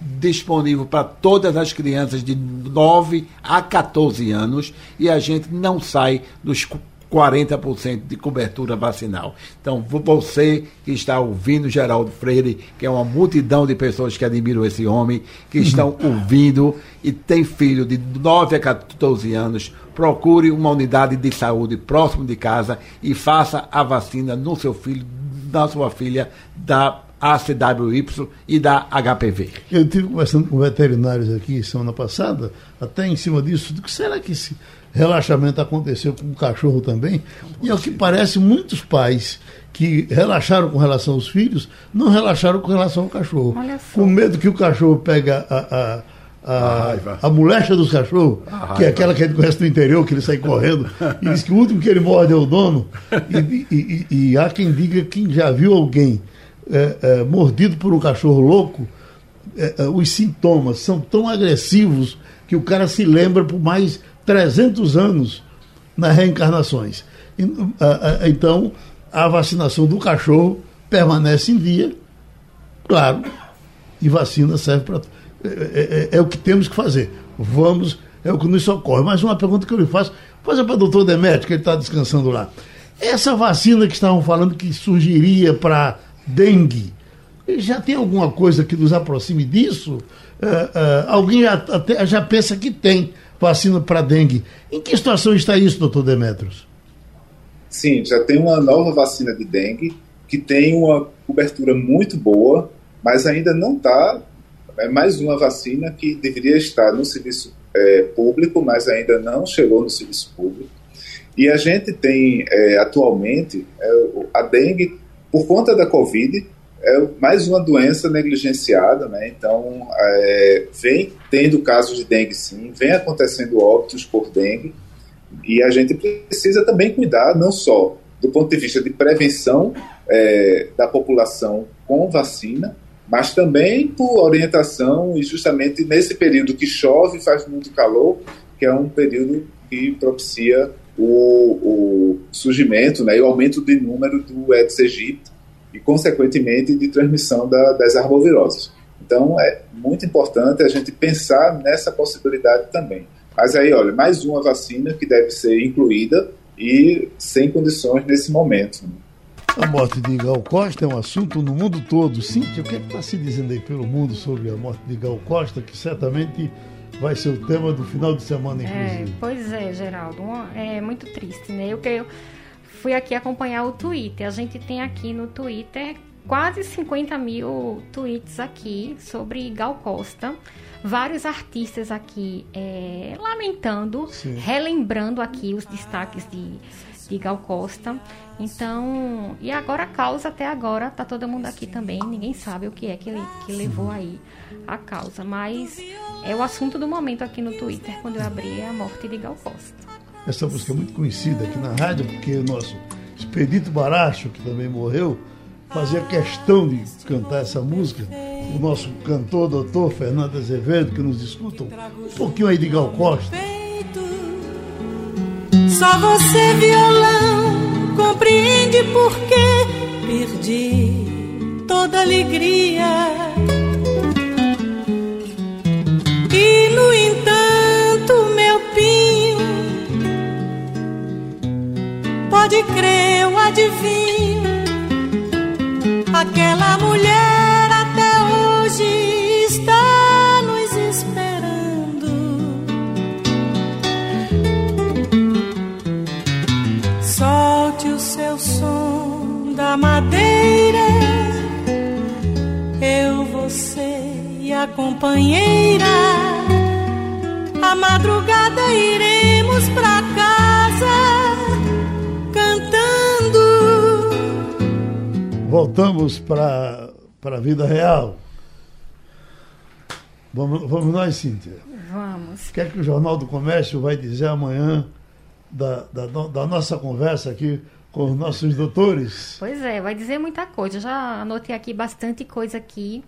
disponível para todas as crianças de 9 a 14 anos e a gente não sai dos 40% de cobertura vacinal. Então, você que está ouvindo Geraldo Freire, que é uma multidão de pessoas que admiram esse homem, que estão (laughs) ouvindo e tem filho de 9 a 14 anos, procure uma unidade de saúde próximo de casa e faça a vacina no seu filho, na sua filha, da ACWY e da HPV. Eu estive conversando com veterinários aqui semana passada, até em cima disso, do que será que esse relaxamento aconteceu com o cachorro também? E ao que parece, muitos pais que relaxaram com relação aos filhos, não relaxaram com relação ao cachorro. Com medo que o cachorro pega a, a a, a molecha dos cachorros, que é aquela que a gente conhece no interior, que ele sai correndo, e diz que o último que ele morde é o dono. E, e, e, e há quem diga que já viu alguém é, é, mordido por um cachorro louco, é, é os sintomas são tão agressivos que o cara se lembra por mais 300 anos nas reencarnações. Então, a vacinação do cachorro permanece em dia, claro, e vacina serve para é, é, é, é, o que temos que fazer. Vamos, é o que nos socorre. Mas uma pergunta que eu lhe faço, faça para o doutor Demetrio, que ele está descansando lá. Essa vacina que estavam falando que surgiria para dengue, já tem alguma coisa que nos aproxime disso? Uh, uh, alguém já, até, já pensa que tem vacina para dengue. Em que situação está isso, doutor Demetrios? Sim, já tem uma nova vacina de dengue que tem uma cobertura muito boa, mas ainda não está é mais uma vacina que deveria estar no serviço é, público, mas ainda não chegou no serviço público. E a gente tem é, atualmente é, a dengue, por conta da Covid, é mais uma doença negligenciada, né? Então, é, vem tendo casos de dengue sim, vem acontecendo óbitos por dengue, e a gente precisa também cuidar, não só do ponto de vista de prevenção é, da população com vacina, mas também por orientação e justamente nesse período que chove, faz muito calor, que é um período que propicia o, o surgimento né, e o aumento de número do Aedes aegypti e, consequentemente, de transmissão da, das arboviroses. Então, é muito importante a gente pensar nessa possibilidade também. Mas aí, olha, mais uma vacina que deve ser incluída e sem condições nesse momento. A morte de Gal Costa é um assunto no mundo todo. Cíntia, o que é está se dizendo aí pelo mundo sobre a morte de Gal Costa, que certamente vai ser o tema do final de semana, inclusive? É, pois é, Geraldo. É muito triste, né? Eu, eu fui aqui acompanhar o Twitter. A gente tem aqui no Twitter quase 50 mil tweets aqui sobre Gal Costa. Vários artistas aqui é, lamentando, Sim. relembrando aqui os destaques de, de Gal Costa. Então, e agora a causa até agora tá todo mundo aqui também, ninguém sabe o que é que, que levou aí a causa, mas é o assunto do momento aqui no Twitter quando eu abri a morte de Gal Costa. Essa música é muito conhecida aqui na rádio porque o nosso Expedito Baracho, que também morreu, fazia questão de cantar essa música. O nosso cantor, doutor Fernando Azevedo, que nos escutam, um pouquinho aí de Gal Costa. Só você, violão, compreende por que perdi toda alegria. E, no entanto, meu pinho, pode crer, eu adivinho Aquela mulher companheira. A madrugada iremos pra casa voltamos para a vida real. Vamos, vamos nós, Cíntia? Vamos. O que é que o Jornal do Comércio vai dizer amanhã da, da, da nossa conversa aqui com os nossos doutores? Pois é, vai dizer muita coisa. Já anotei aqui bastante coisa aqui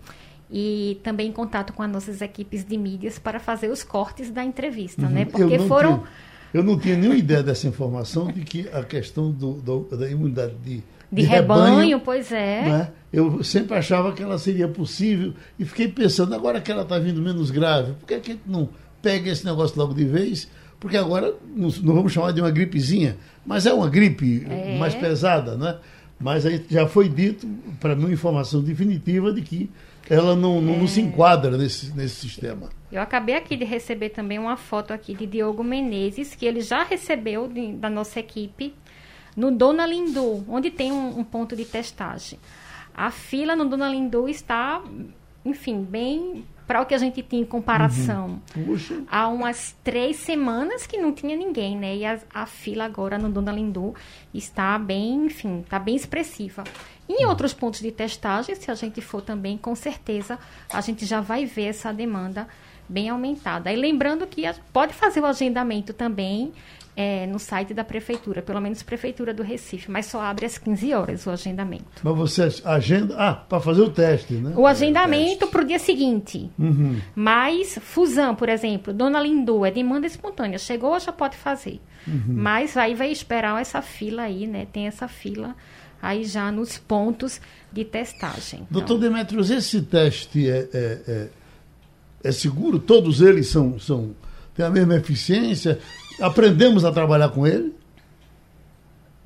e também em contato com as nossas equipes de mídias para fazer os cortes da entrevista, né? uhum. né? Porque foram. Tinha, eu não tinha nenhuma ideia dessa informação de que a questão do, do da imunidade de de, de rebanho, rebanho, pois é. Né? Eu sempre achava que ela seria possível e fiquei pensando, agora que ela está vindo menos grave, por que a gente não pega esse negócio logo de vez? Porque agora não, não vamos chamar de uma gripezinha, mas é uma gripe é. mais pesada, né? Mas aí já foi dito, para mim, informação definitiva de que ela não, não, é. não, se enquadra nesse, nesse sistema. Eu acabei aqui de receber também uma foto aqui de Diogo Menezes, que ele já recebeu de, da nossa equipe no Dona Lindu, onde tem um, um ponto de testagem. A fila no Dona Lindu está, enfim, bem para o que a gente tinha em comparação. Uhum. Há umas três semanas que não tinha ninguém, né? E a, a fila agora no Dona Lindu está bem, enfim, está bem expressiva. Em outros pontos de testagem, se a gente for também, com certeza, a gente já vai ver essa demanda bem aumentada. E lembrando que pode fazer o agendamento também é, no site da prefeitura, pelo menos prefeitura do Recife, mas só abre às 15 horas o agendamento. Mas você agenda, ah, para fazer o teste, né? O agendamento para o dia seguinte. Uhum. Mas fusão, por exemplo, Dona Lindu é demanda espontânea, chegou já pode fazer. Uhum. Mas aí vai esperar essa fila aí, né? Tem essa fila aí já nos pontos de testagem. Doutor então, Demetrios, esse teste é, é, é, é seguro? Todos eles são, são têm a mesma eficiência? Aprendemos a trabalhar com ele?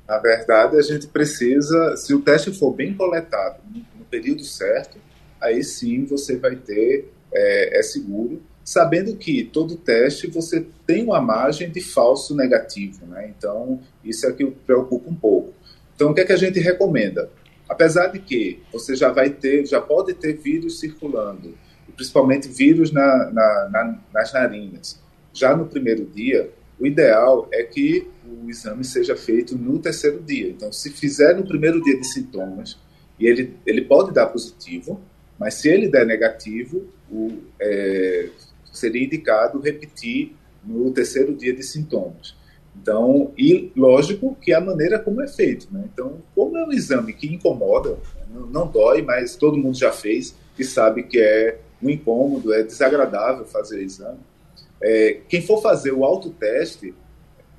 Na verdade, a gente precisa, se o teste for bem coletado no período certo, aí sim você vai ter, é, é seguro, sabendo que todo teste você tem uma margem de falso negativo, né? Então, isso é que preocupa um pouco. Então, o que é que a gente recomenda? Apesar de que você já vai ter, já pode ter vírus circulando, principalmente vírus na, na, na, nas narinas, já no primeiro dia, o ideal é que o exame seja feito no terceiro dia. Então, se fizer no primeiro dia de sintomas, e ele, ele pode dar positivo, mas se ele der negativo, o, é, seria indicado repetir no terceiro dia de sintomas. Então, e lógico que a maneira como é feito. Né? Então, como é um exame que incomoda, não, não dói, mas todo mundo já fez e sabe que é um incômodo, é desagradável fazer o exame. É, quem for fazer o autoteste,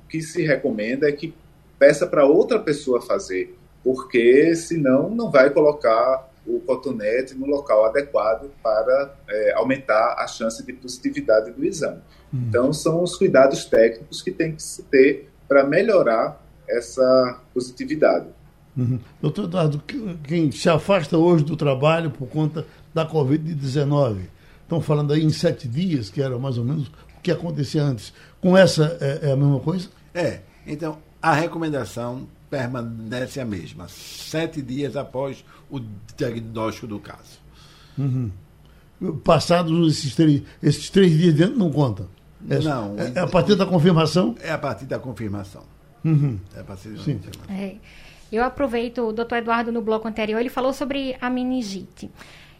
o que se recomenda é que peça para outra pessoa fazer, porque senão não vai colocar o cotonete no local adequado para é, aumentar a chance de positividade do exame. Hum. Então, são os cuidados técnicos que tem que se ter para melhorar essa positividade. Uhum. Doutor Eduardo, quem se afasta hoje do trabalho por conta da Covid-19, estão falando aí em sete dias, que era mais ou menos que acontecia antes. Com essa é, é a mesma coisa? É. Então, a recomendação permanece a mesma, sete dias após o diagnóstico do caso. Uhum. Passados esses três, esses três dias dentro, não conta? É, não. É, é, a partir da confirmação? É a partir da confirmação. Uhum. É a partir da Sim. confirmação. É. Eu aproveito, o doutor Eduardo, no bloco anterior, ele falou sobre a meningite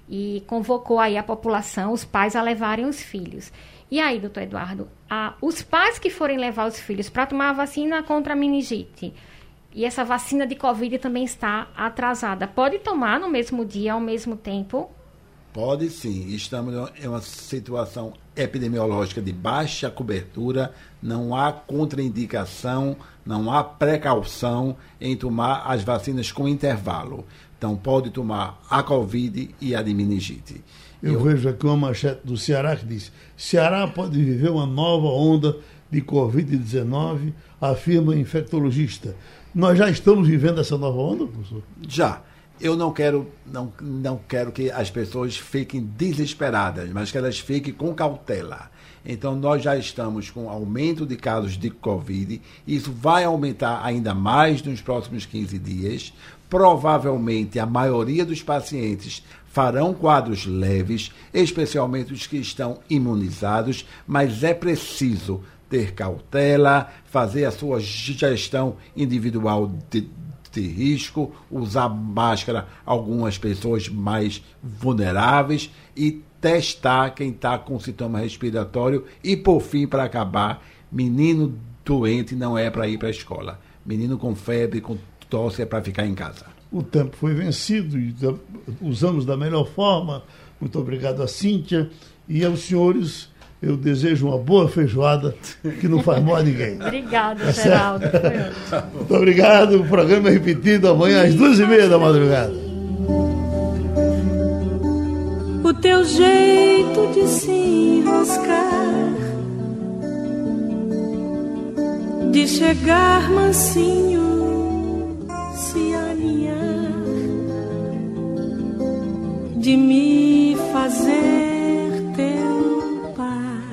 e convocou aí a população, os pais, a levarem os filhos. E aí, doutor Eduardo, a, os pais que forem levar os filhos para tomar a vacina contra a meningite, e essa vacina de Covid também está atrasada, pode tomar no mesmo dia, ao mesmo tempo? Pode sim. Estamos em uma situação epidemiológica de baixa cobertura, não há contraindicação, não há precaução em tomar as vacinas com intervalo. Então, pode tomar a Covid e a meningite. Eu, Eu vejo aqui uma manchete do Ceará que diz: Ceará pode viver uma nova onda de Covid-19, afirma infectologista. Nós já estamos vivendo essa nova onda, professor? Já. Eu não quero, não, não quero que as pessoas fiquem desesperadas, mas que elas fiquem com cautela. Então, nós já estamos com aumento de casos de Covid. Isso vai aumentar ainda mais nos próximos 15 dias. Provavelmente, a maioria dos pacientes farão quadros leves, especialmente os que estão imunizados, mas é preciso ter cautela, fazer a sua gestão individual de, de risco, usar máscara algumas pessoas mais vulneráveis e testar quem está com sintoma respiratório e, por fim, para acabar, menino doente não é para ir para a escola. Menino com febre, com tosse é para ficar em casa o tempo foi vencido e usamos da melhor forma. Muito obrigado a Cíntia e aos senhores. Eu desejo uma boa feijoada que não faz mal a ninguém. (laughs) Obrigada, tá Geraldo. Muito obrigado. O programa é repetido amanhã às duas e meia da madrugada. O teu jeito de se enroscar, de chegar mansinho de me fazer teu par.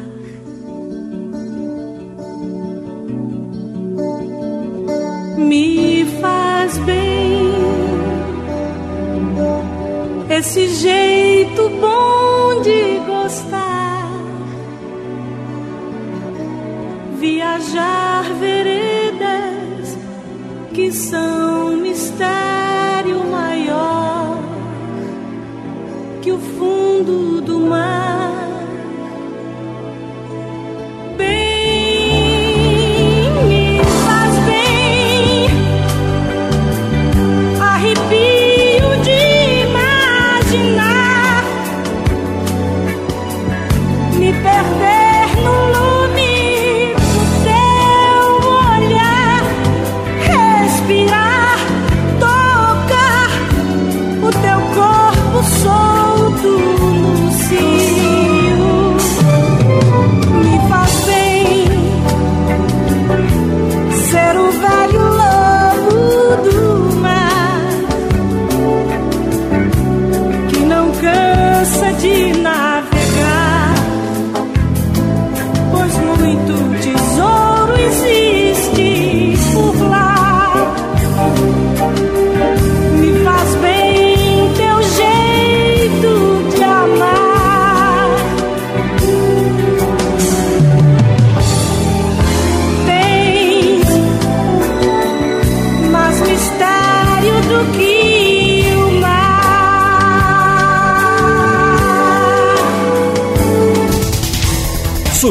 Me faz bem esse jeito bom de gostar, viajar veredas que são mistério maior que o fundo do mar.